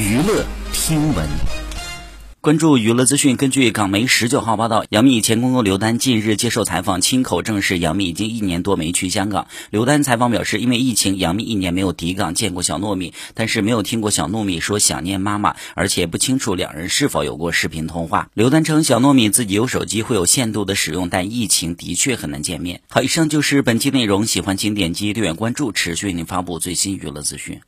娱乐听闻，关注娱乐资讯。根据港媒十九号报道，杨幂前公公刘丹近日接受采访，亲口证实杨幂已经一年多没去香港。刘丹采访表示，因为疫情，杨幂一年没有抵港，见过小糯米，但是没有听过小糯米说想念妈妈，而且不清楚两人是否有过视频通话。刘丹称，小糯米自己有手机，会有限度的使用，但疫情的确很难见面。好，以上就是本期内容，喜欢请点击订阅，关注持续为您发布最新娱乐资讯。